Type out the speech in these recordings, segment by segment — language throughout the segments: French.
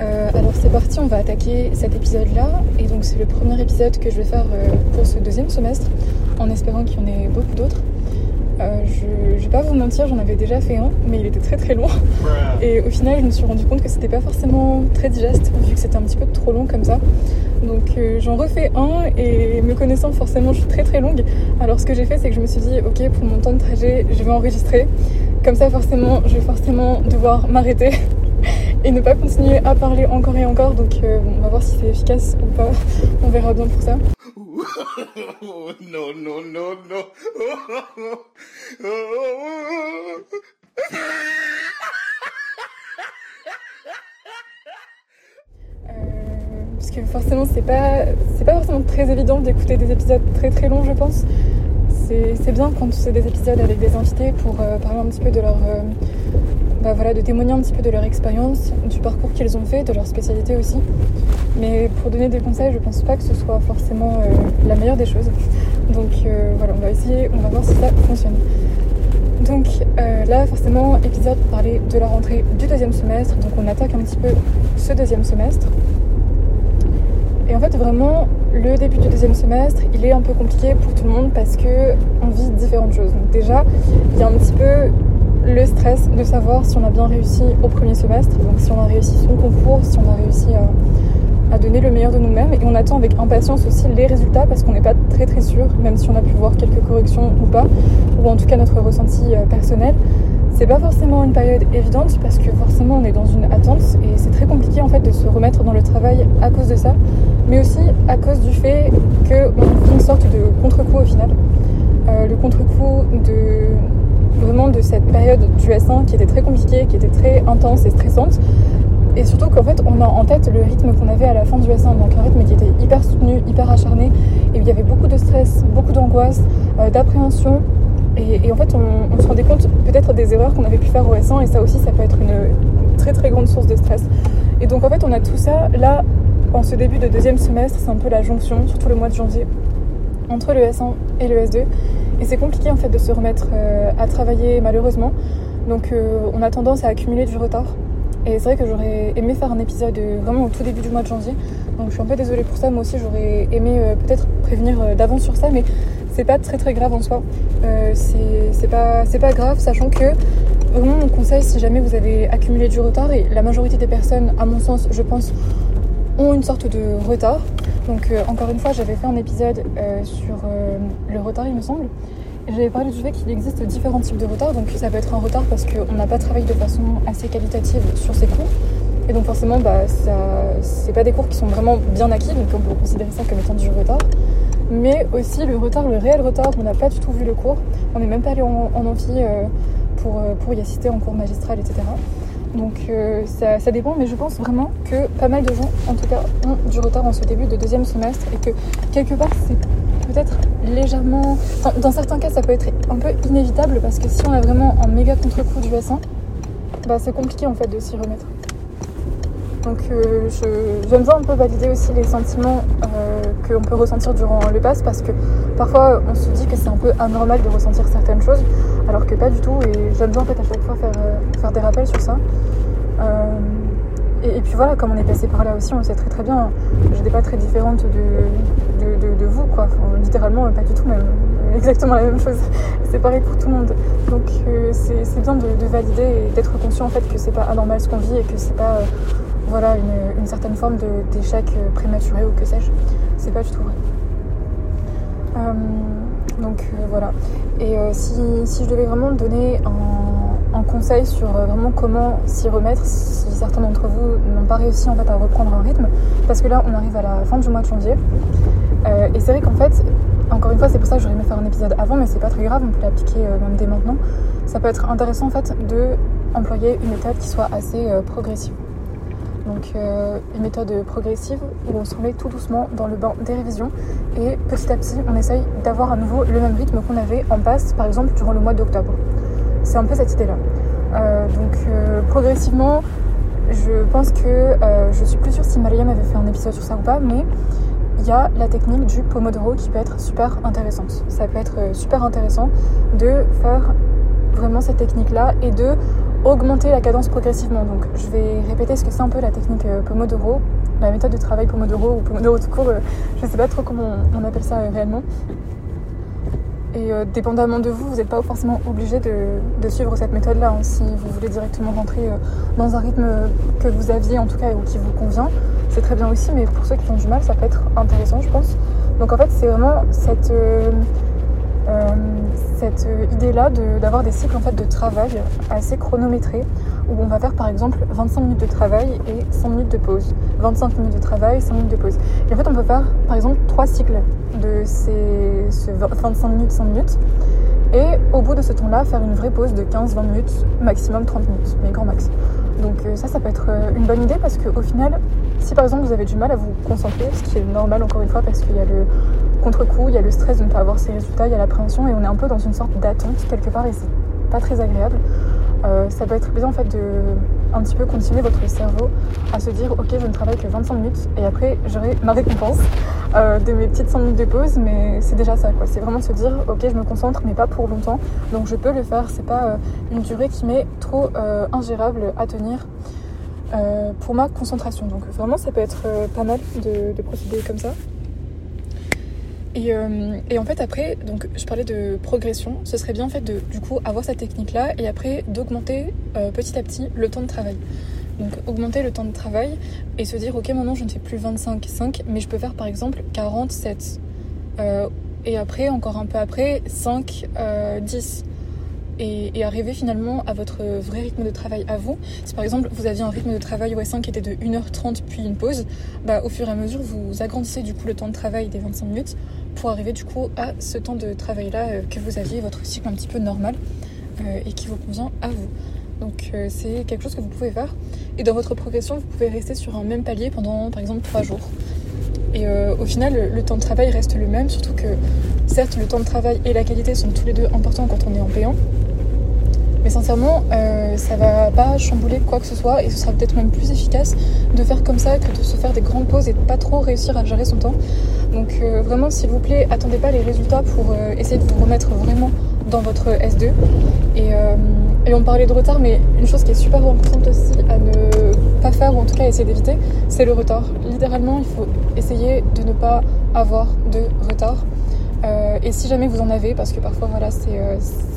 Euh, alors c'est parti, on va attaquer cet épisode-là, et donc c'est le premier épisode que je vais faire euh, pour ce deuxième semestre, en espérant qu'il y en ait beaucoup d'autres. Euh, je, je vais pas vous mentir, j'en avais déjà fait un, mais il était très très long. Et au final, je me suis rendu compte que c'était pas forcément très digeste, vu que c'était un petit peu trop long comme ça. Donc euh, j'en refais un, et me connaissant forcément, je suis très très longue. Alors ce que j'ai fait, c'est que je me suis dit, ok, pour mon temps de trajet, je vais enregistrer. Comme ça, forcément, je vais forcément devoir m'arrêter et ne pas continuer à parler encore et encore. Donc euh, on va voir si c'est efficace ou pas. On verra bien pour ça. Euh, parce que forcément c'est pas c'est pas forcément très évident d'écouter des épisodes très très longs je pense. C'est bien quand c'est des épisodes avec des invités pour euh, parler un petit peu de leur euh, bah voilà de témoigner un petit peu de leur expérience, du parcours qu'ils ont fait, de leur spécialité aussi. Mais pour donner des conseils, je pense pas que ce soit forcément euh, la meilleure des choses. Donc voilà, on va essayer, on va voir si ça fonctionne. Donc là, forcément, épisode pour parler de la rentrée du deuxième semestre. Donc on attaque un petit peu ce deuxième semestre. Et en fait, vraiment, le début du deuxième semestre, il est un peu compliqué pour tout le monde parce que on vit différentes choses. Donc déjà, il y a un petit peu le stress de savoir si on a bien réussi au premier semestre, donc si on a réussi son concours, si on a réussi à, à donner le meilleur de nous-mêmes. Et on attend avec impatience aussi les résultats parce qu'on n'est pas très très sûr, même si on a pu voir quelques corrections ou pas, ou en tout cas notre ressenti euh, personnel. C'est pas forcément une période évidente parce que forcément on est dans une attente et c'est très compliqué en fait de se remettre dans le travail à cause de ça, mais aussi à cause du fait qu'on vit une sorte de contre-coup au final. Euh, le contre-coup de vraiment de cette période du S1 qui était très compliquée, qui était très intense et stressante. Et surtout qu'en fait, on a en tête le rythme qu'on avait à la fin du S1, donc un rythme qui était hyper soutenu, hyper acharné, et où il y avait beaucoup de stress, beaucoup d'angoisse, euh, d'appréhension. Et, en fait, on, se rendait compte peut-être des erreurs qu'on avait pu faire au S1, et ça aussi, ça peut être une très très grande source de stress. Et donc en fait, on a tout ça là, en ce début de deuxième semestre, c'est un peu la jonction, surtout le mois de janvier, entre le S1 et le S2. Et c'est compliqué en fait de se remettre euh, à travailler malheureusement. Donc euh, on a tendance à accumuler du retard. Et c'est vrai que j'aurais aimé faire un épisode euh, vraiment au tout début du mois de janvier. Donc je suis un peu désolée pour ça. Moi aussi j'aurais aimé peut-être prévenir d'avance sur ça, mais c'est pas très très grave en soi. Euh, c'est pas, grave, sachant que vraiment mon conseil si jamais vous avez accumulé du retard, et la majorité des personnes, à mon sens, je pense, ont une sorte de retard. Donc euh, encore une fois, j'avais fait un épisode euh, sur le retard, il me semble. J'avais parlé du fait qu'il existe différents types de retard. Donc ça peut être un retard parce qu'on n'a pas travaillé de façon assez qualitative sur ses cours. Et donc forcément, bah, c'est pas des cours qui sont vraiment bien acquis, donc on peut considérer ça comme étant du retard. Mais aussi le retard, le réel retard, on n'a pas du tout vu le cours. On n'est même pas allé en, en amphi euh, pour, euh, pour y assister en cours magistral, etc. Donc euh, ça, ça, dépend, mais je pense vraiment que pas mal de gens, en tout cas, ont du retard en ce début de deuxième semestre et que quelque part c'est peut-être légèrement. Dans certains cas, ça peut être un peu inévitable parce que si on a vraiment un méga contre-coup du S1, bah, c'est compliqué en fait de s'y remettre. Donc euh, j'aime bien un peu valider aussi les sentiments euh, qu'on peut ressentir durant le pass parce que parfois on se dit que c'est un peu anormal de ressentir certaines choses alors que pas du tout et j'aime bien en fait à chaque fois faire, euh, des rappels sur ça. Et, puis voilà, comme on est passé par là aussi, on le sait très très bien, j'étais pas très différente de, vous quoi, littéralement pas du tout même, exactement la même chose, c'est pareil pour tout le monde. Donc c'est, bien de, valider et d'être conscient en fait que c'est pas anormal ce qu'on vit et que c'est pas voilà, une, certaine forme d'échec prématuré ou que sais-je. C'est pas du tout vrai. donc voilà. Et si, je devais vraiment donner un, conseil sur vraiment comment s'y remettre, si certains d'entre vous n'ont pas réussi en fait à reprendre un rythme, parce que là on arrive à la fin du mois de janvier, et c'est vrai qu'en fait encore une fois, c'est pour ça que j'aurais aimé faire un épisode avant, mais c'est pas très grave, on peut l'appliquer euh, même dès maintenant. Ça peut être intéressant en fait de employer une méthode qui soit assez euh, progressive. Donc euh, une méthode progressive où on se remet tout doucement dans le bain des révisions et petit à petit on essaye d'avoir à nouveau le même rythme qu'on avait en passe par exemple durant le mois d'octobre. C'est un peu cette idée là. donc progressivement, je pense que je suis plus sûre si Mariam avait fait un épisode sur ça ou pas, mais il y a la technique du Pomodoro qui peut être super intéressante. Ça peut être euh, super intéressant de faire vraiment cette technique-là et de augmenter la cadence progressivement. Donc je vais répéter ce que c'est un peu la technique euh, Pomodoro, la méthode de travail Pomodoro ou Pomodoro tout court, euh, je ne sais pas trop comment on appelle ça réellement. Et euh, dépendamment de vous, vous n'êtes pas forcément obligé de, suivre cette méthode-là. Hein. Si vous voulez directement rentrer euh, dans un rythme que vous aviez en tout cas ou qui vous convient, c'est très bien aussi. Mais pour ceux qui ont du mal, ça peut être intéressant, je pense. Donc en fait, c'est vraiment cette, euh, cette idée-là d'avoir des cycles en fait, de travail assez chronométrés où on va faire par exemple 25 minutes de travail et 100 minutes de pause. 25 minutes de travail, 100 minutes de pause. Et en fait, on peut faire par exemple trois cycles de ces, 25 minutes, 100 minutes. Et au bout de ce temps-là, faire une vraie pause de 15-20 minutes, maximum 30 minutes, mais grand max. Donc euh, ça, ça peut être euh, une bonne idée parce qu'au final, si par exemple vous avez du mal à vous concentrer, ce qui est normal encore une fois parce qu'il y a le contre-coup, il y a le stress de ne pas avoir ses résultats, il y a l'appréhension et on est un peu dans une sorte d'attente quelque part et c'est pas très agréable. Euh, ça peut être bien en fait de un petit peu continuer votre cerveau à se dire ok je ne travaille que 25 minutes et après j'aurai ma récompense euh, de mes petites 5 minutes de pause. Mais c'est déjà ça quoi. C'est vraiment de se dire ok je me concentre mais pas pour longtemps. Donc je peux le faire. C'est pas euh, une durée qui m'est trop ingérable à tenir pour ma concentration. Donc vraiment ça peut être pas mal de procéder comme ça euh, et, en fait après, donc je parlais de progression, ce serait bien en fait de du coup avoir cette technique là et après d'augmenter euh, petit à petit le temps de travail. Donc augmenter le temps de travail et se dire ok maintenant je ne fais plus 25, 5 mais je peux faire par exemple 47 euh, et après encore un peu après 5, 10 et, arriver finalement à votre vrai rythme de travail à vous. Si par exemple vous aviez un rythme de travail OS1 qui était de 1h30 puis une pause, bah, au fur et à mesure vous agrandissez du coup le temps de travail des 25 minutes pour arriver du coup à ce temps de travail là euh, que vous aviez, votre cycle un petit peu normal euh, et qui vous convient à vous. Donc euh, c'est quelque chose que vous pouvez faire. Et dans votre progression, vous pouvez rester sur un même palier pendant par exemple 3 jours. Et au final, le temps de travail reste le même, surtout que certes, le temps de travail et la qualité sont tous les deux importants quand on est en payant. Mais sincèrement, euh, ça va pas chambouler quoi que ce soit et ce sera peut-être même plus efficace de faire comme ça que de se faire des grandes pauses et de pas trop réussir à gérer son temps. Donc euh, vraiment, s'il vous plaît, attendez pas les résultats pour euh, essayer de vous remettre vraiment dans votre S2. Et, et, on parlait de retard, mais une chose qui est super importante aussi à ne pas faire ou en tout cas essayer d'éviter, c'est le retard. Littéralement, il faut essayer de ne pas avoir de retard. et si jamais vous en avez, parce que parfois voilà, c'est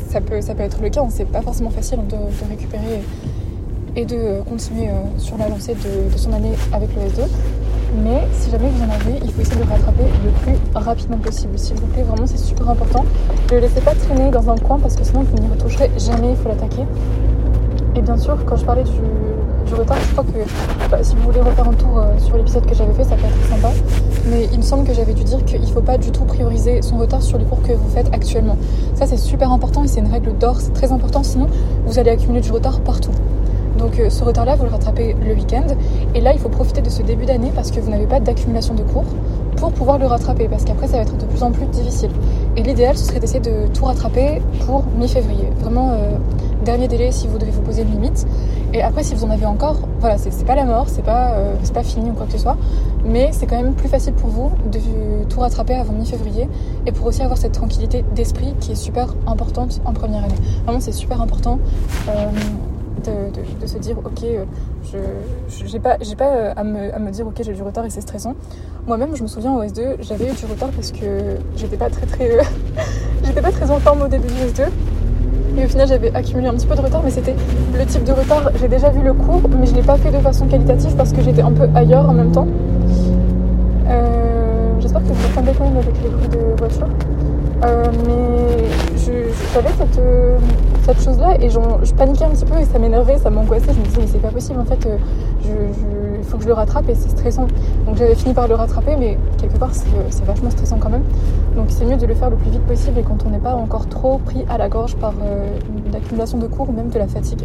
ça peut, ça peut être le cas, c'est pas forcément facile de, récupérer et de continuer euh, sur la lancée de, son année avec le S2. Mais si jamais vous en avez, il faut essayer de le rattraper le plus rapidement possible. S'il vous plaît, vraiment c'est super important. Ne le laissez pas traîner dans un coin parce que sinon vous n'y retoucherez jamais, il faut l'attaquer. Et bien sûr, quand je parlais du, retard, je crois que bah, si vous voulez refaire un tour euh, sur l'épisode que j'avais fait, ça peut être sympa. Mais il me semble que j'avais dû dire qu'il faut pas du tout prioriser son retard sur les cours que vous faites actuellement. Ça, c'est super important et c'est une règle d'or, c'est très important, sinon vous allez accumuler du retard partout. Donc euh, ce retard-là, vous le rattrapez le week-end. Et là, il faut profiter de ce début d'année parce que vous n'avez pas d'accumulation de cours pour pouvoir le rattraper. Parce qu'après, ça va être de plus en plus difficile. Et l'idéal, ce serait d'essayer de tout rattraper pour mi-février. Vraiment, euh, dernier délai si vous devez vous poser une limite. Et après, si vous en avez encore, voilà, c'est pas la mort, c'est pas, euh, pas fini ou quoi que ce soit, mais c'est quand même plus facile pour vous de tout rattraper avant mi-février et pour aussi avoir cette tranquillité d'esprit qui est super importante en première année. Vraiment, c'est super important. Euh, de, se dire ok euh, je j'ai pas j'ai pas à me, à me, dire ok j'ai du retard et c'est stressant moi-même je me souviens au S2 j'avais eu du retard parce que j'étais pas très très j'étais pas très en forme au début du S2 au final, j'avais accumulé un petit peu de retard, mais c'était le type de retard. J'ai déjà vu le cours, mais je ne l'ai pas fait de façon qualitative parce que j'étais un peu ailleurs en même temps. Euh, j'espère que vous m'entendais quand même avec les bruits de voiture. Euh, mais j'avais cette, euh, cette chose-là et je paniquais un petit peu et ça m'énervait, ça m'angoissait. Je me disais, mais c'est pas possible en fait, il faut que je le rattrape et c'est stressant. Donc j'avais fini par le rattraper, mais quelque part c'est vachement stressant quand même. Donc c'est mieux de le faire le plus vite possible et quand on n'est pas encore trop pris à la gorge par une accumulation de cours ou même de la fatigue.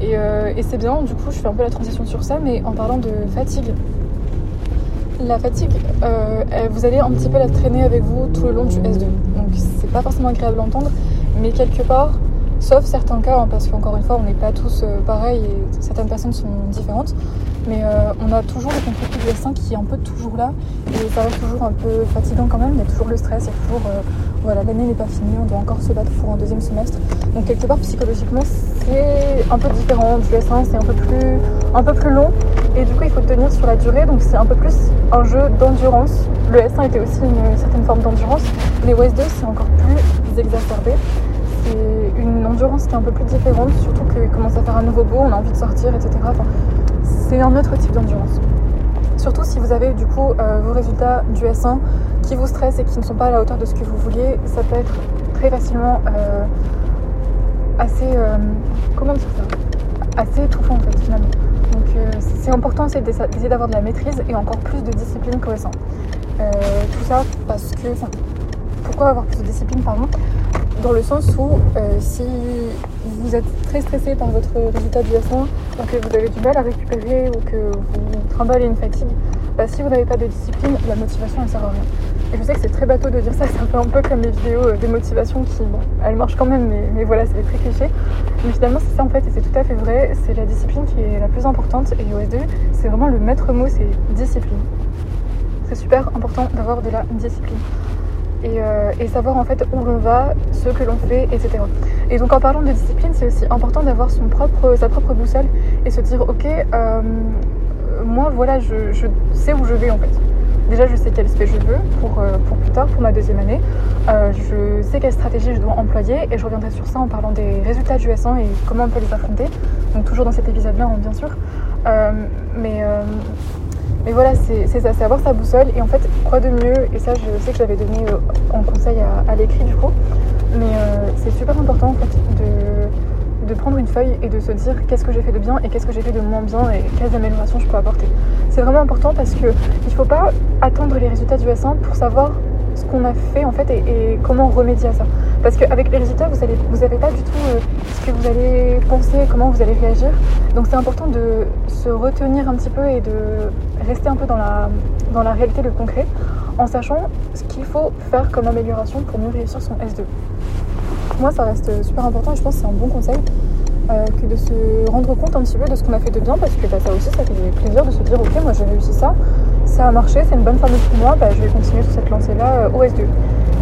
Et, et c'est bien, du coup je fais un peu la transition sur ça, mais en parlant de fatigue, la fatigue, euh, vous allez un petit peu la traîner avec vous tout le long du S2. Donc c'est pas forcément agréable à entendre, mais quelque part, sauf certains cas, hein, parce qu'encore une fois, on n'est pas tous euh, pareils et certaines personnes sont différentes, mais euh, on a toujours le conflit du S1 qui est un peu toujours là et ça reste toujours un peu fatigant quand même. Il y a toujours le stress, il y a toujours voilà, l'année n'est pas finie, on doit encore se battre pour un deuxième semestre. Donc quelque part psychologiquement c'est un peu différent du S1, c'est un peu plus un peu plus long et du coup il faut tenir sur la durée donc c'est un peu plus un jeu d'endurance. Le S1 était aussi une, certaine forme d'endurance, mais OS 2 c'est encore plus exacerbé. C'est une endurance qui est un peu plus différente, surtout qu'il commence à faire un nouveau beau, on a envie de sortir, etc. c'est un autre type d'endurance. Surtout si vous avez du coup euh, vos résultats du S1 qui vous stressent et qui ne sont pas à la hauteur de ce que vous vouliez, ça peut être très facilement euh, assez. Euh, comment dire ça? Assez étouffant en fait finalement. Donc c'est important d'essayer d'avoir de la maîtrise et encore plus de discipline qu'au S1. tout ça parce que. pourquoi avoir plus de discipline pardon? Dans le sens où si vous êtes très stressé par votre résultat du S1 ou que vous avez du mal à récupérer ou que vous trimballez une fatigue, bah, si vous n'avez pas de discipline, la motivation elle sert à rien. Et je sais que c'est très bateau de dire ça, c'est un peu, un peu comme les vidéos euh, des motivations qui, bon, elles marchent quand même, mais, voilà, c'est très cliché. Mais finalement, c'est ça en fait, et c'est tout à fait vrai, c'est la discipline qui est la plus importante. Et OS2, c'est vraiment le maître mot, c'est discipline. C'est super important d'avoir de la discipline. Euh, et, savoir en fait où l'on va, ce que l'on fait, etc. Et donc en parlant de discipline, c'est aussi important d'avoir son propre, sa propre boussole et se dire ok, euh, moi voilà, je, sais où je vais en fait. Déjà, je sais quel SP je veux pour, euh, pour plus tard, pour ma deuxième année. je sais quelle stratégie je dois employer et je reviendrai sur ça en parlant des résultats du S1 et comment on peut les affronter. Donc toujours dans cet épisode-là, hein, bien sûr. mais mais voilà, c'est ça, c'est avoir sa boussole. Et en fait, quoi de mieux Et ça, je sais que j'avais donné euh, en conseil à, l'écrit du coup. Mais euh, c'est super important en fait de, de, prendre une feuille et de se dire qu'est-ce que j'ai fait de bien et qu'est-ce que j'ai fait de moins bien et quelles améliorations je peux apporter. C'est vraiment important parce qu'il ne faut pas attendre les résultats du S1 pour savoir ce qu'on a fait en fait et, comment remédier à ça. Parce qu'avec les résultats, vous n'avez pas du tout euh, ce que vous allez penser, comment vous allez réagir. Donc c'est important de se retenir un petit peu et de rester un peu dans la, dans la réalité, le concret, en sachant ce qu'il faut faire comme amélioration pour mieux réussir son S2. Pour moi, ça reste super important et je pense que c'est un bon conseil. Euh, que de se rendre compte un petit peu de ce qu'on a fait de bien parce que bah, ça aussi ça fait plaisir de se dire ok moi j'ai réussi ça ça a marché, c'est une bonne formule pour moi, je vais continuer sur cette lancée-là euh, au S2.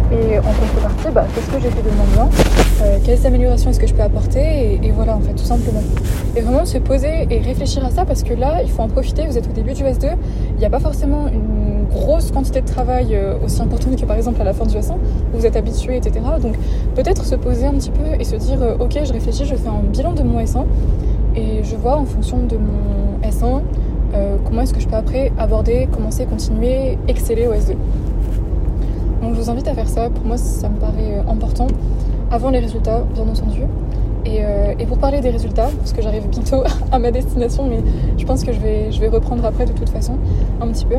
Et en contrepartie, bah, qu'est-ce que j'ai fait de moins bien euh, Quelles améliorations est-ce que je peux apporter et, voilà, en fait, tout simplement. Et vraiment se poser et réfléchir à ça parce que là, il faut en profiter. Vous êtes au début du S2, il n'y a pas forcément une grosse quantité de travail euh, aussi importante que par exemple à la fin du S1, où vous êtes habitué, etc. Donc peut-être se poser un petit peu et se dire ok, je réfléchis, je fais un bilan de mon S1 et je vois en fonction de mon S1 euh, comment est-ce que je peux après aborder, commencer, continuer, exceller au S2. Donc je vous invite à faire ça, pour moi ça me paraît euh, important, avant les résultats bien entendu. Euh, et, pour parler des résultats, parce que j'arrive bientôt à ma destination, mais je pense que je vais, reprendre après de toute façon, un petit peu.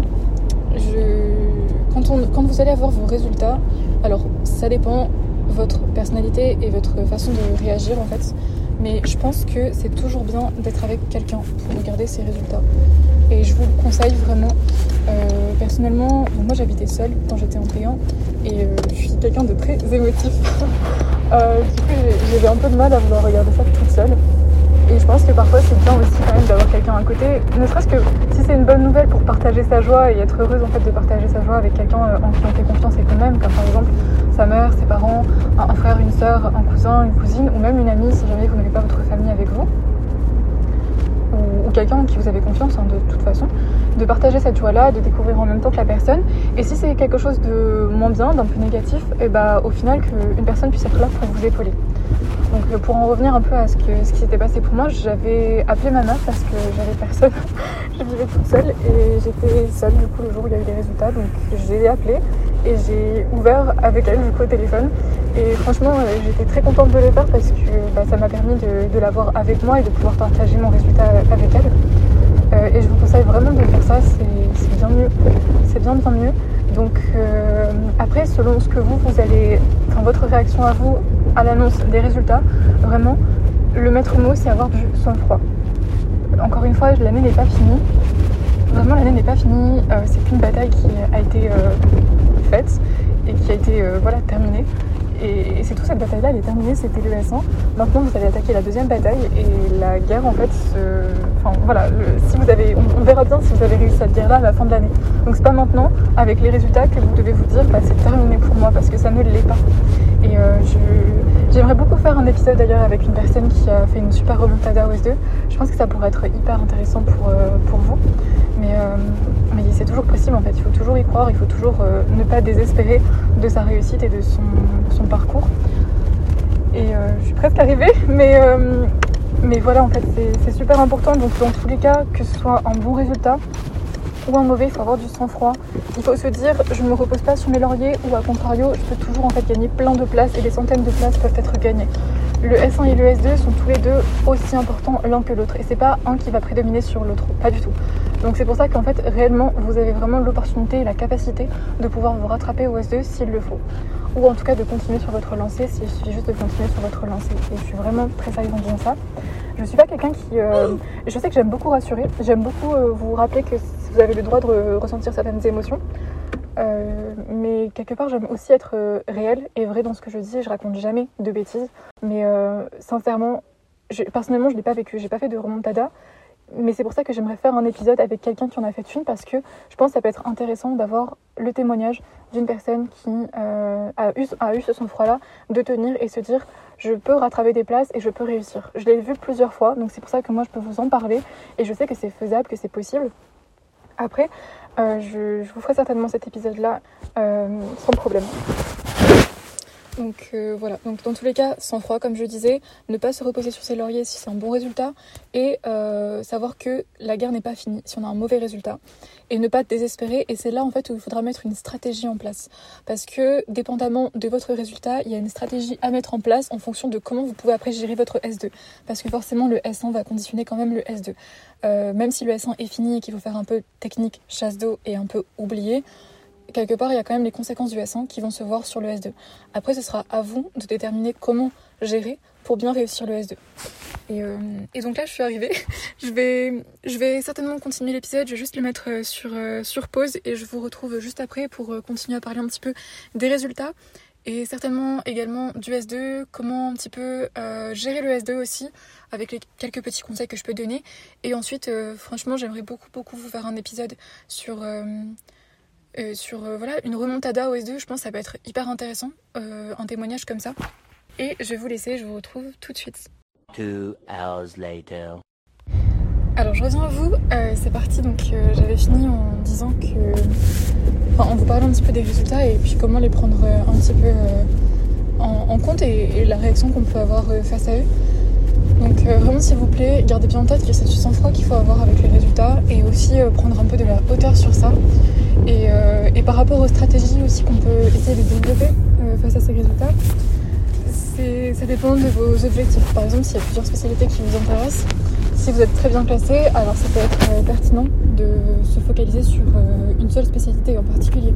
quand, quand vous allez avoir vos résultats, alors ça dépend votre personnalité et votre façon de réagir en fait. Mais je pense que c'est toujours bien d'être avec quelqu'un pour regarder ses résultats. Et je vous le conseille vraiment. Euh, personnellement, moi j'habitais seule quand j'étais en P1 et euh, je suis quelqu'un de très émotif. Euh, du coup, j'avais un peu de mal à vouloir regarder ça toute seule. Et je pense que parfois c'est bien aussi quand même d'avoir quelqu'un à côté, ne serait-ce que si c'est une bonne nouvelle pour partager sa joie et être heureuse en fait de partager sa joie avec quelqu'un en qui on fait confiance et qu'on aime, comme par exemple sa mère, ses parents, un, frère, une soeur, un cousin, une cousine, ou même une amie si jamais vous n'avez pas votre famille avec vous, ou, ou quelqu'un en qui vous avez confiance hein, de toute façon, de partager cette joie-là, de découvrir en même temps que la personne. Et si c'est quelque chose de moins bien, d'un peu négatif, et eh bah au final qu'une personne puisse être là pour vous épauler. Donc euh, pour en revenir un peu à ce, que, qui s'était passé pour moi, j'avais appelé ma mère parce que j'avais personne. je vivais toute seule et j'étais seule du coup le jour où il y a eu résultats. Donc j'ai appelé et j'ai ouvert avec elle du coup au téléphone. Et franchement euh, j'étais très contente de le faire parce que bah, ça m'a permis de, l'avoir avec moi et de pouvoir partager mon résultat avec elle. Euh, et je vous conseille vraiment de faire ça, c'est bien mieux. C'est bien bien mieux. Donc euh, après, selon ce que vous, vous allez, enfin votre réaction à vous à l'annonce des résultats, vraiment, le maître mot, c'est avoir du sang-froid. Encore une fois, l'année n'est pas finie. Vraiment, l'année n'est pas finie. Euh, c'est qu'une bataille qui a été faite et qui a été voilà, terminée. Et, c'est tout, cette bataille-là, elle est terminée, c'était le S1. Maintenant, vous allez attaquer la deuxième bataille et la guerre, en fait, se... enfin voilà, si vous avez, on, verra bien si vous avez réussi cette guerre-là à la fin de l'année. Donc c'est pas maintenant, avec les résultats, que vous devez vous dire, bah, c'est terminé pour moi, parce que ça ne l'est pas. Et euh, j'aimerais beaucoup faire un épisode d'ailleurs avec une personne qui a fait une super remontada OS2. Je pense que ça pourrait être hyper intéressant pour, euh, pour vous. Mais, euh, mais c'est toujours possible en fait, il faut toujours y croire, il faut toujours ne pas désespérer de sa réussite et de son, son parcours. Et je suis presque arrivée, mais, mais voilà, en fait, c'est super important. Donc, dans tous les cas, que ce soit un bon résultat ou un mauvais, il faut avoir du sang-froid. Il faut se dire, je ne me repose pas sur mes lauriers, ou à contrario, je peux toujours en fait gagner plein de places et des centaines de places peuvent être gagnées. Le S1 et le S2 sont tous les deux aussi importants l'un que l'autre. Et c'est pas un qui va prédominer sur l'autre, pas du tout. Donc c'est pour ça qu'en fait, réellement, vous avez vraiment l'opportunité et la capacité de pouvoir vous rattraper au S2 s'il le faut ou en tout cas de continuer sur votre lancée s'il suffit juste de continuer sur votre lancée. Et je suis vraiment très sérieuse en ça. Je suis pas quelqu'un qui. Euh, je sais que j'aime beaucoup rassurer, j'aime beaucoup euh, vous rappeler que vous avez le droit de ressentir certaines émotions. Euh, mais quelque part, j'aime aussi être réelle et vraie dans ce que je dis. Je raconte jamais de bêtises. Mais sincèrement, personnellement, je l'ai pas vécu. J'ai pas fait de remontada mais c'est pour ça que j'aimerais faire un épisode avec quelqu'un qui en a fait une parce que je pense que ça peut être intéressant d'avoir le témoignage d'une personne qui euh, a, eu, a eu ce sang-froid-là de tenir et se dire je peux rattraper des places et je peux réussir. Je l'ai vu plusieurs fois, donc c'est pour ça que moi je peux vous en parler et je sais que c'est faisable, que c'est possible. Après, euh, je, vous ferai certainement cet épisode-là euh, sans problème. Donc euh, voilà, donc dans tous les cas, sans froid comme je disais, ne pas se reposer sur ses lauriers si c'est un bon résultat et euh, savoir que la guerre n'est pas finie si on a un mauvais résultat et ne pas désespérer. Et c'est là en fait où il faudra mettre une stratégie en place. Parce que dépendamment de votre résultat, il y a une stratégie à mettre en place en fonction de comment vous pouvez après gérer votre S2 parce que forcément le S1 va conditionner quand même le S2. Euh, même si le S1 est fini et qu'il faut faire un peu technique chasse d'eau et un peu oublier, quelque part, il y a quand même les conséquences du S1 qui vont se voir sur le S2. Après, ce sera à vous de déterminer comment gérer pour bien réussir le S2. Euh, et, donc là, je suis arrivée. je, vais, je vais certainement continuer l'épisode. Je vais juste le mettre euh, sur, euh, sur pause et je vous retrouve juste après pour continuer à parler un petit peu des résultats et certainement également du S2, comment un petit peu gérer le S2 aussi, avec les quelques petits conseils que je peux donner. Et ensuite, franchement, j'aimerais beaucoup, beaucoup vous faire un épisode sur sur euh, voilà, une remontada OS2, je pense que ça peut être hyper intéressant, euh, un témoignage comme ça. Et je vais vous laisser, je vous retrouve tout de suite. Alors je reviens à vous, c'est parti, donc j'avais fini en disant que... Enfin, en vous parlant un petit peu des résultats et puis comment les prendre un petit peu en, compte et, la réaction qu'on peut avoir face à eux. Donc vraiment s'il vous plaît, gardez bien en tête que c'est du sang-froid qu'il faut avoir avec les résultats et aussi prendre un peu de la hauteur sur ça. Euh, et, par rapport aux stratégies aussi qu'on peut essayer de développer euh, face à ces résultats, ça dépend de vos objectifs. Par exemple, s'il y a plusieurs spécialités qui vous intéressent, si vous êtes très bien classé, alors ça peut être euh, pertinent de se focaliser sur une seule spécialité en particulier.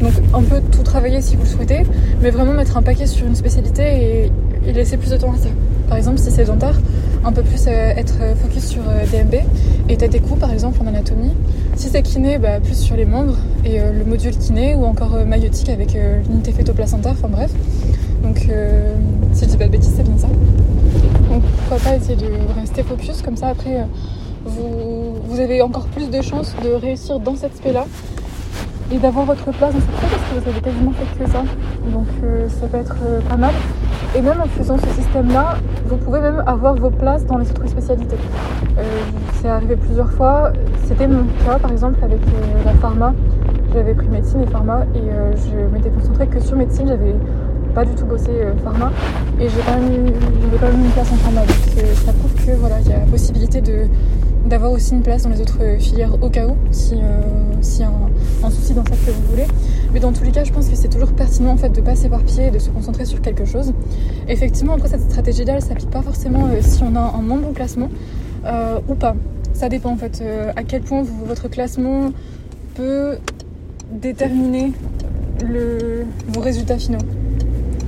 Donc un peu tout travailler si vous le souhaitez, mais vraiment mettre un paquet sur une spécialité et, laisser plus de temps à ça. Par exemple, si c'est dentaire, un peu plus être focus sur DMB et t'as des cours par exemple en anatomie. Si c'est kiné, bah, plus sur les membres et euh, le module kiné ou encore euh, maïotique avec euh, l'unité fétoplacentaire, enfin bref. Donc si je dis pas de bêtises, c'est bien ça. Donc pourquoi pas essayer de rester focus comme ça après vous, vous avez encore plus de chances de réussir dans cette spé là et d'avoir votre place dans cette spé parce que vous avez quasiment fait que ça. Donc ça peut être pas mal. Et même en faisant ce système-là, vous pouvez même avoir vos places dans les autres spécialités. Euh, c'est arrivé plusieurs fois. C'était mon cas, par exemple, avec euh, la pharma. J'avais pris médecine et pharma et euh, je m'étais concentrée que sur médecine. J'avais pas du tout bossé pharma et j'ai quand, même eu, une place en pharma. Donc ça prouve que voilà, il y a possibilité de d'avoir aussi une place dans les autres filières au cas où, si, si un, un, souci dans ça que vous voulez. Mais dans tous les cas, je pense que c'est toujours pertinent en fait de pas s'éparpiller et de se concentrer sur quelque chose. Effectivement, après cette stratégie-là, elle s'applique pas forcément si on a un nombre bon classement euh, ou pas. Ça dépend en fait euh, à quel point votre classement peut déterminer le, vos résultats finaux.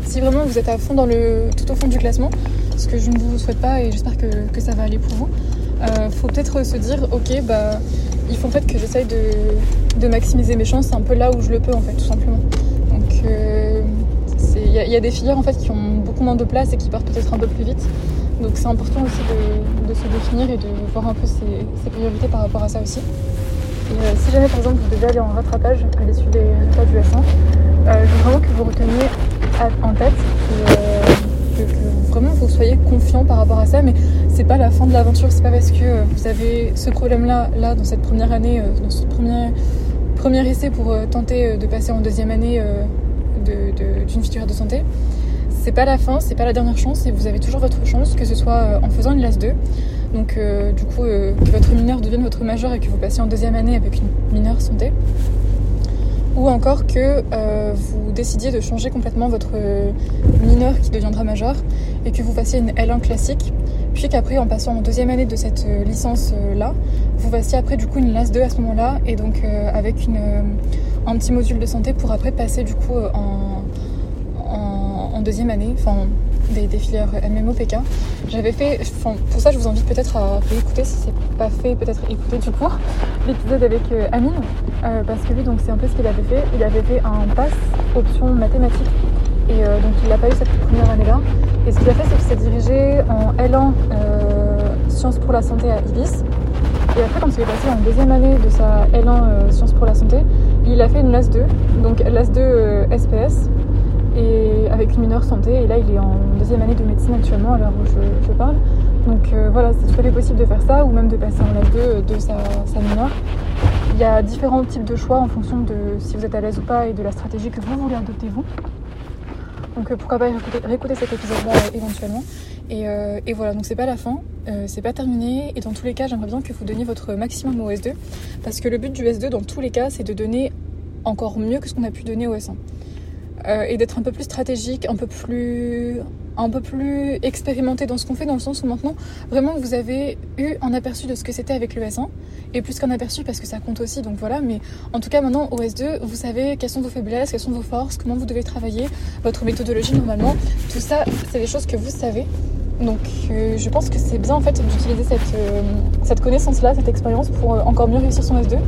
Si vraiment vous êtes à fond dans le, tout au fond du classement, ce que je ne vous souhaite pas et j'espère que, que, ça va aller pour vous, euh, faut peut-être se dire ok bah il faut en fait que j'essaye de, maximiser mes chances un peu là où je le peux en fait tout simplement. Donc il y, a des filières en fait qui ont beaucoup moins de place et qui partent peut-être un peu plus vite. Donc c'est important aussi de, se définir et de voir un peu ses, priorités par rapport à ça aussi. Et euh, si jamais par exemple vous devez aller en rattrapage à l'issue des résultats du S1, euh, je veux vraiment que vous reteniez en tête euh, que, vraiment vous soyez confiant par rapport à ça, mais c'est pas la fin de l'aventure, c'est pas parce que vous avez ce problème-là là dans cette première année, dans ce premier, premier essai pour tenter de passer en deuxième année d'une filière de santé c'est pas la fin, c'est pas la dernière chance et vous avez toujours votre chance, que ce soit euh, en faisant une LAS 2, donc euh, du coup euh, que votre mineur devienne votre majeur et que vous passiez en deuxième année avec une mineure santé, ou encore que vous décidiez de changer complètement votre mineur qui deviendra majeur et que vous fassiez une L1 classique, puis qu'après en passant en deuxième année de cette licence là, vous fassiez après du coup une LAS 2 à ce moment-là et donc avec une, un petit module de santé pour après passer du coup en deuxième année, enfin des, filières MMOPK. J'avais fait, pour ça je vous invite peut-être à réécouter si c'est pas fait, peut-être écouter du coup l'épisode avec euh, Amine, euh, parce que lui donc c'est un peu ce qu'il avait fait. Il avait fait un pass option mathématiques et euh, donc il n'a pas eu cette première année-là. Et ce qu'il a fait c'est qu'il s'est dirigé en L1 Sciences pour la santé à Ibis. Et après, quand il est passé en deuxième année de sa L1 Sciences pour la santé, il a fait une LAS 2, donc LAS 2 SPS, et avec une mineure santé. Et là, il est en deuxième année de médecine actuellement, à l'heure où je, parle. Donc euh, voilà, c'est tout à fait possible de faire ça ou même de passer en LAS 2 de sa, sa mineure. Il y a différents types de choix en fonction de si vous êtes à l'aise ou pas et de la stratégie que vous voulez adopter vous. Donc euh, pourquoi pas réécouter, cet épisode-là euh, éventuellement. Et, voilà, donc c'est pas la fin, c'est pas terminé. Et dans tous les cas, j'aimerais bien que vous donniez votre maximum au S2. Parce que le but du S2, dans tous les cas, c'est de donner encore mieux que ce qu'on a pu donner au S1. Euh, et d'être un peu plus stratégique, un peu plus, un peu plus expérimenté dans ce qu'on fait, dans le sens où maintenant, vraiment, vous avez eu un aperçu de ce que c'était avec le S1, et plus qu'un aperçu parce que ça compte aussi, donc voilà, mais en tout cas, maintenant, au S2, vous savez quelles sont vos faiblesses, quelles sont vos forces, comment vous devez travailler, votre méthodologie normalement, tout ça, c'est des choses que vous savez. Donc euh, je pense que c'est bien en fait d'utiliser cette, euh, cette connaissance-là, cette expérience pour euh, encore mieux réussir son S2.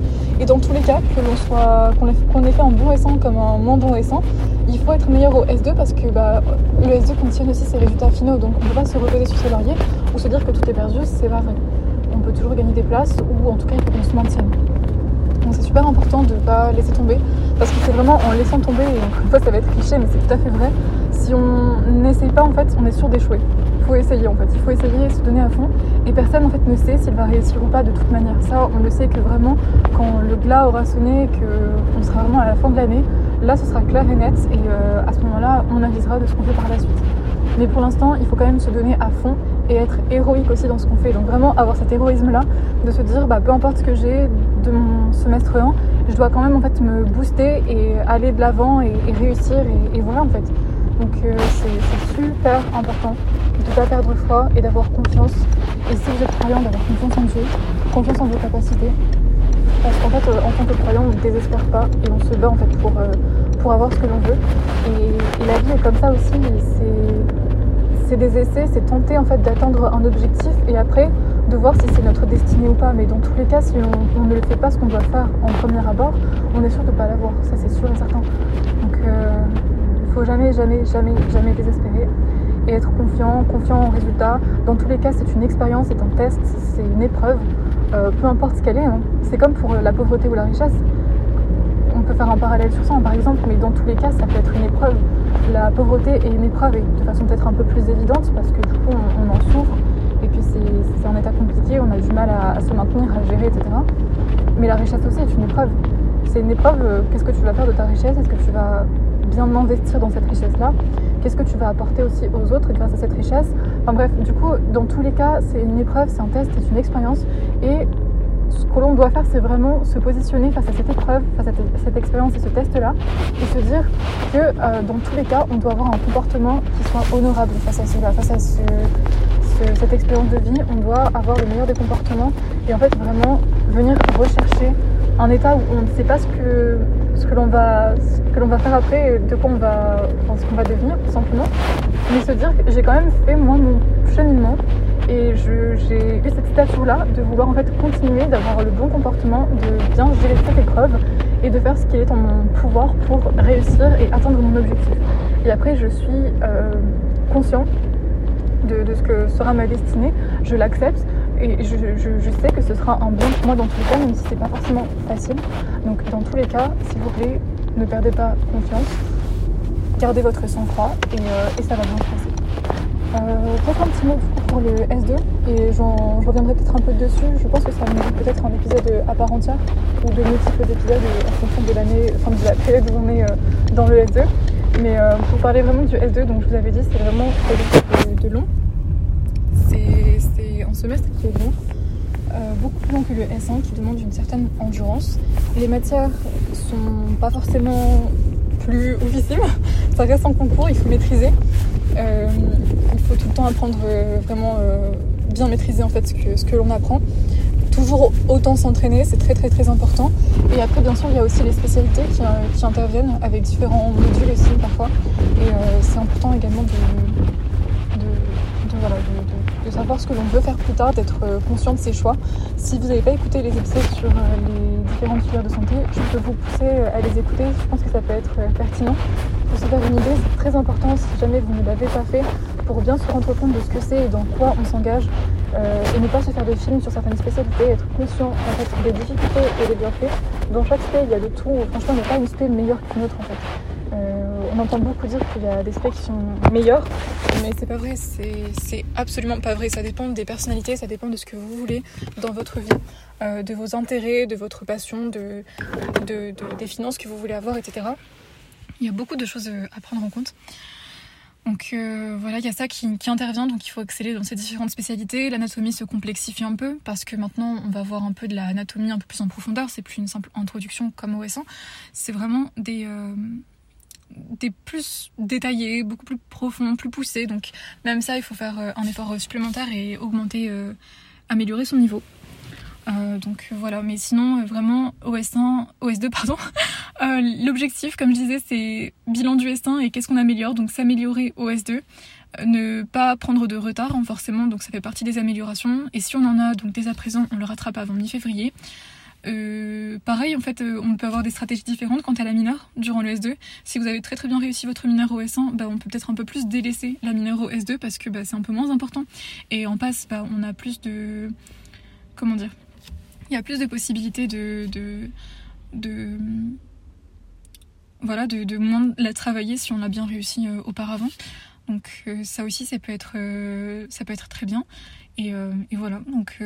Et dans tous les cas, que l'on soit qu'on ait, fait un bon S1 comme un moins bon S1, il faut être meilleur au S2 parce que bah, le S2 conditionne aussi ses résultats finaux. Donc on ne peut pas se reposer sur ses lauriers ou se dire que tout est perdu, c'est pas vrai. On peut toujours gagner des places ou en tout cas il faut qu'on se maintienne. Donc c'est super important de ne pas laisser tomber parce que c'est vraiment en laissant tomber, et encore une fois ça va être cliché mais c'est tout à fait vrai, si on n'essaye pas en fait on est sûr d'échouer faut essayer en fait, il faut essayer, se donner à fond. Et personne en fait ne sait s'il va réussir ou pas de toute manière. Ça, on le sait que vraiment quand le glas aura sonné, qu'on sera vraiment à la fin de l'année, là ce sera clair et net. Et euh, à ce moment-là, on avisera de ce qu'on fait par la suite. Mais pour l'instant, il faut quand même se donner à fond et être héroïque aussi dans ce qu'on fait. Donc vraiment avoir cet héroïsme-là, de se dire, bah, peu importe ce que j'ai de mon semestre 1, je dois quand même en fait me booster et aller de l'avant et, réussir et, voilà en fait. Donc euh, c'est super important de ne pas perdre foi et d'avoir confiance. Et si vous êtes croyant, d'avoir confiance en Dieu, confiance en vos capacités. Parce qu'en fait, euh, en tant que croyant, on ne désespère pas et on se bat en euh, pour avoir ce que l'on veut. Et, la vie est comme ça aussi. C'est des essais, c'est tenter en fait d'atteindre un objectif et après de voir si c'est notre destinée ou pas. Mais dans tous les cas, si on, ne fait pas ce qu'on doit faire en premier abord, on est sûr de ne pas l'avoir. Ça, c'est sûr et certain. Donc, faut jamais, jamais, jamais, jamais désespérer et être confiant, confiant en résultat. Dans tous les cas, c'est une expérience, c'est un test, c'est une épreuve, euh, peu importe ce qu'elle est. Hein. C'est comme pour la pauvreté ou la richesse. On peut faire un parallèle sur ça, par exemple, mais dans tous les cas, ça peut être une épreuve. la pauvreté est une épreuve de façon peut-être un peu plus évidente parce que du coup on, en souffre et puis c'est un état compliqué, on a du mal à, se maintenir, à gérer, etc. Mais la richesse aussi est une épreuve. C'est une épreuve, euh, qu'est-ce que tu vas faire de ta richesse? Est-ce que tu vas bien investir dans cette richesse-là. Qu'est-ce que tu vas apporter aussi aux autres grâce à cette richesse? Enfin bref, du coup, dans tous les cas, c'est une épreuve, c'est un test, c'est une expérience. Et ce que l'on doit faire, c'est vraiment se positionner face à cette épreuve, face à cette expérience et ce test-là, et se dire que euh, dans tous les cas, on doit avoir un comportement qui soit honorable face à cela, face à cette expérience de vie, on doit avoir le meilleur des comportements et en fait vraiment venir rechercher un état où on ne sait pas ce que, ce que l'on va, que l'on va faire après, de quoi on va, ce qu'on va devenir tout simplement, mais se dire que j'ai quand même fait moi mon cheminement et j'ai eu cette stature-là de vouloir en fait continuer, d'avoir le bon comportement, de bien gérer cette épreuve et de faire ce qui est en mon pouvoir pour réussir et atteindre mon objectif. Et après, je suis euh, conscient de, ce que sera ma destinée, je l'accepte et je, sais que ce sera un bien moi dans tous les cas, même si c'est pas forcément facile. Donc dans tous les cas, s'il vous plaît, ne perdez pas confiance, gardez votre sang-froid et, euh, ça va bien se passer. Euh, peut-être un petit mot pour le S2 et je reviendrai peut-être un peu dessus. Je pense que ça mérite peut-être un épisode à part entière ou de multiples épisodes en fonction de l'année, enfin de la période où on est euh, dans le S2. Mais euh, pour parler vraiment du S2, donc je vous avais dit, c'est vraiment de, de long. C'est un semestre qui est long. beaucoup plus long que le S1 qui demande une certaine endurance. Les matières sont pas forcément plus oufissimes, ça reste en concours, il faut maîtriser. Euh, il faut tout le temps apprendre euh, vraiment euh, bien maîtriser en fait ce que, ce que l'on apprend. Toujours autant s'entraîner, c'est très très très important. Et après bien sûr il y a aussi les spécialités qui, qui interviennent avec différents modules aussi parfois. Et c'est important également de, de, savoir ce que l'on veut faire plus tard, d'être conscient de ses choix. Si vous n'avez pas écouté les épisodes sur les différentes filières de santé, je peux vous pousser à les écouter. Je pense que ça peut être pertinent pour se faire une idée, c'est très important si jamais vous ne l'avez pas fait pour bien se rendre compte de ce que c'est et dans quoi on s'engage euh, et ne pas se faire de films sur certaines spécialités, être conscient en fait, des difficultés et des bienfaits. Dans chaque spé, il y a de tout. Franchement, il n'y a pas une spé meilleure qu'une autre en fait. On entend beaucoup dire qu'il y a des spés qui sont meilleurs, mais c'est pas vrai, c'est absolument pas vrai. Ça dépend des personnalités, ça dépend de ce que vous voulez dans votre vie, euh, de vos intérêts, de votre passion, de, des finances que vous voulez avoir, etc. Il y a beaucoup de choses euh, à prendre en compte. Donc euh, voilà, il y a ça qui, intervient, donc il faut exceller dans ces différentes spécialités. L'anatomie se complexifie un peu parce que maintenant on va voir un peu de l'anatomie un peu plus en profondeur. C'est plus une simple introduction comme au S1. C'est vraiment des, des plus détaillés, beaucoup plus profonds, plus poussés. Donc même ça, il faut faire un effort supplémentaire et augmenter, améliorer son niveau. Euh, donc voilà, mais sinon euh, vraiment OS1, OS2 pardon. Euh, l'objectif, comme je disais, c'est bilan du S1 et qu'est-ce qu'on améliore. Donc s'améliorer OS2, ne pas prendre de retard hein, forcément, donc ça fait partie des améliorations. Et si on en a donc dès à présent, on le rattrape avant mi-février. Pareil, en fait, on peut avoir des stratégies différentes quant à la mineure durant le S2. Si vous avez très très bien réussi votre mineur au S1, bah, on peut peut-être un peu plus délaisser la mineure au S2 parce que bah, c'est un peu moins important. Et en passe, bah, on a plus de... Comment dire il y a plus de possibilités de, de, voilà, de, moins la travailler si on l'a bien réussi euh, auparavant. Donc euh, ça aussi, ça peut être, euh, ça peut être très bien. Et, voilà, donc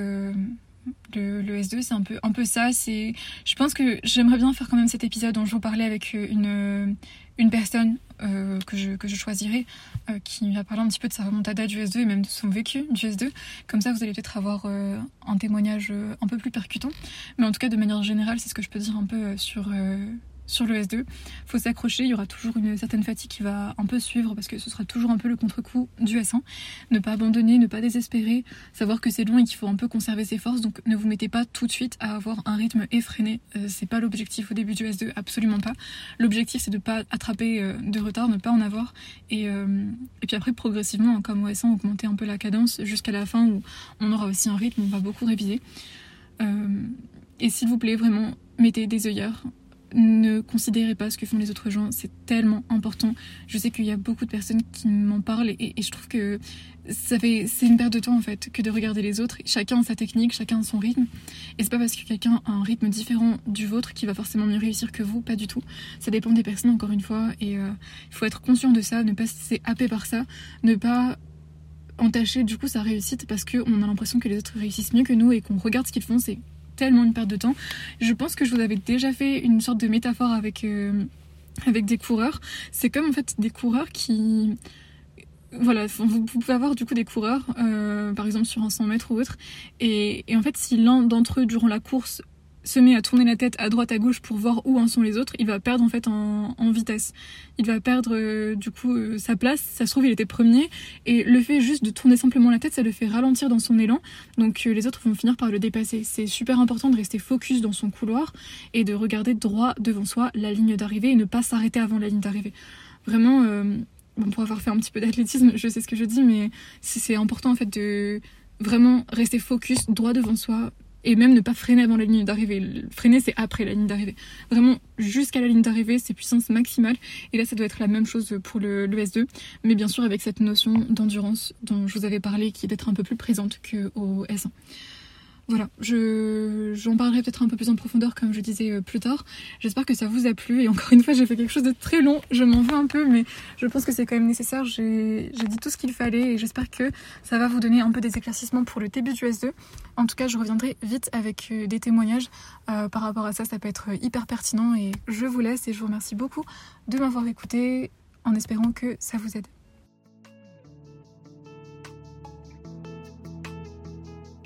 le, le, S2, c'est un peu, un peu ça. C'est, je pense que j'aimerais bien faire quand même cet épisode dont je vous parlais avec une, une personne euh, que, je, que je euh, qui va parler un petit peu de sa remontada du S2 et même de son vécu du S2. Comme ça, vous allez peut-être avoir euh, un témoignage un peu plus percutant. Mais en tout cas, de manière générale, c'est ce que je peux dire un peu sur sur le S2. Faut s'accrocher, il y aura toujours une certaine fatigue qui va un peu suivre parce que ce sera toujours un peu le contre-coup du S1. Ne pas abandonner, ne pas désespérer, savoir que c'est long et qu'il faut un peu conserver ses forces. Donc ne vous mettez pas tout de suite à avoir un rythme effréné. Euh, c'est pas l'objectif au début du S2, absolument pas. L'objectif c'est de pas attraper euh, de retard, ne pas en avoir. Et, euh, puis après progressivement, hein, comme au S1, augmenter un peu la cadence jusqu'à la fin où on aura aussi un rythme, on va beaucoup réviser. et s'il vous plaît, vraiment, mettez des œillères ne considérez pas ce que font les autres gens, c'est tellement important. Je sais qu'il y a beaucoup de personnes qui m'en parlent et, je trouve que ça fait, c'est une perte de temps en fait que de regarder les autres. Chacun a sa technique, chacun a son rythme. Et c'est pas parce que quelqu'un a un rythme différent du vôtre qu'il va forcément mieux réussir que vous, pas du tout. Ça dépend des personnes encore une fois et euh, il faut être conscient de ça, ne pas se happer par ça, ne pas entacher du coup sa réussite parce qu'on a l'impression que les autres réussissent mieux que nous et qu'on regarde ce qu'ils font, c'est tellement une perte de temps. Je pense que je vous avais déjà fait une sorte de métaphore avec, euh, avec des coureurs. C'est comme en fait des coureurs qui voilà, vous pouvez avoir du coup des coureurs, euh, par exemple sur un 100 mètres ou autre, et, et en fait si l'un d'entre eux durant la course se met à tourner la tête à droite à gauche pour voir où en sont les autres, il va perdre en fait en, vitesse. Il va perdre euh, du coup euh, sa place. Ça se trouve il était premier et le fait juste de tourner simplement la tête, ça le fait ralentir dans son élan. Donc euh, les autres vont finir par le dépasser. C'est super important de rester focus dans son couloir et de regarder droit devant soi la ligne d'arrivée et ne pas s'arrêter avant la ligne d'arrivée. Vraiment, bon, pour avoir fait un petit peu d'athlétisme, je sais ce que je dis, mais c'est important en fait de vraiment rester focus droit devant soi, et même ne pas freiner avant la ligne d'arrivée. Freiner, c'est après la ligne d'arrivée. Vraiment, jusqu'à la ligne d'arrivée, c'est puissance maximale. Et là, ça doit être la même chose pour le, le S2, mais bien sûr avec cette notion d'endurance dont je vous avais parlé, qui est d'être un peu plus présente qu'au S1. Voilà, je, j'en parlerai peut-être un peu plus en profondeur comme je disais euh, plus tard. J'espère que ça vous a plu et encore une fois j'ai fait quelque chose de très long, je m'en veux un peu mais je pense que c'est quand même nécessaire. J'ai, dit tout ce qu'il fallait et j'espère que ça va vous donner un peu des éclaircissements pour le début du S2. En tout cas je reviendrai vite avec euh, des témoignages euh, par rapport à ça, ça peut être hyper pertinent et je vous laisse et je vous remercie beaucoup de m'avoir écouté en espérant que ça vous aide.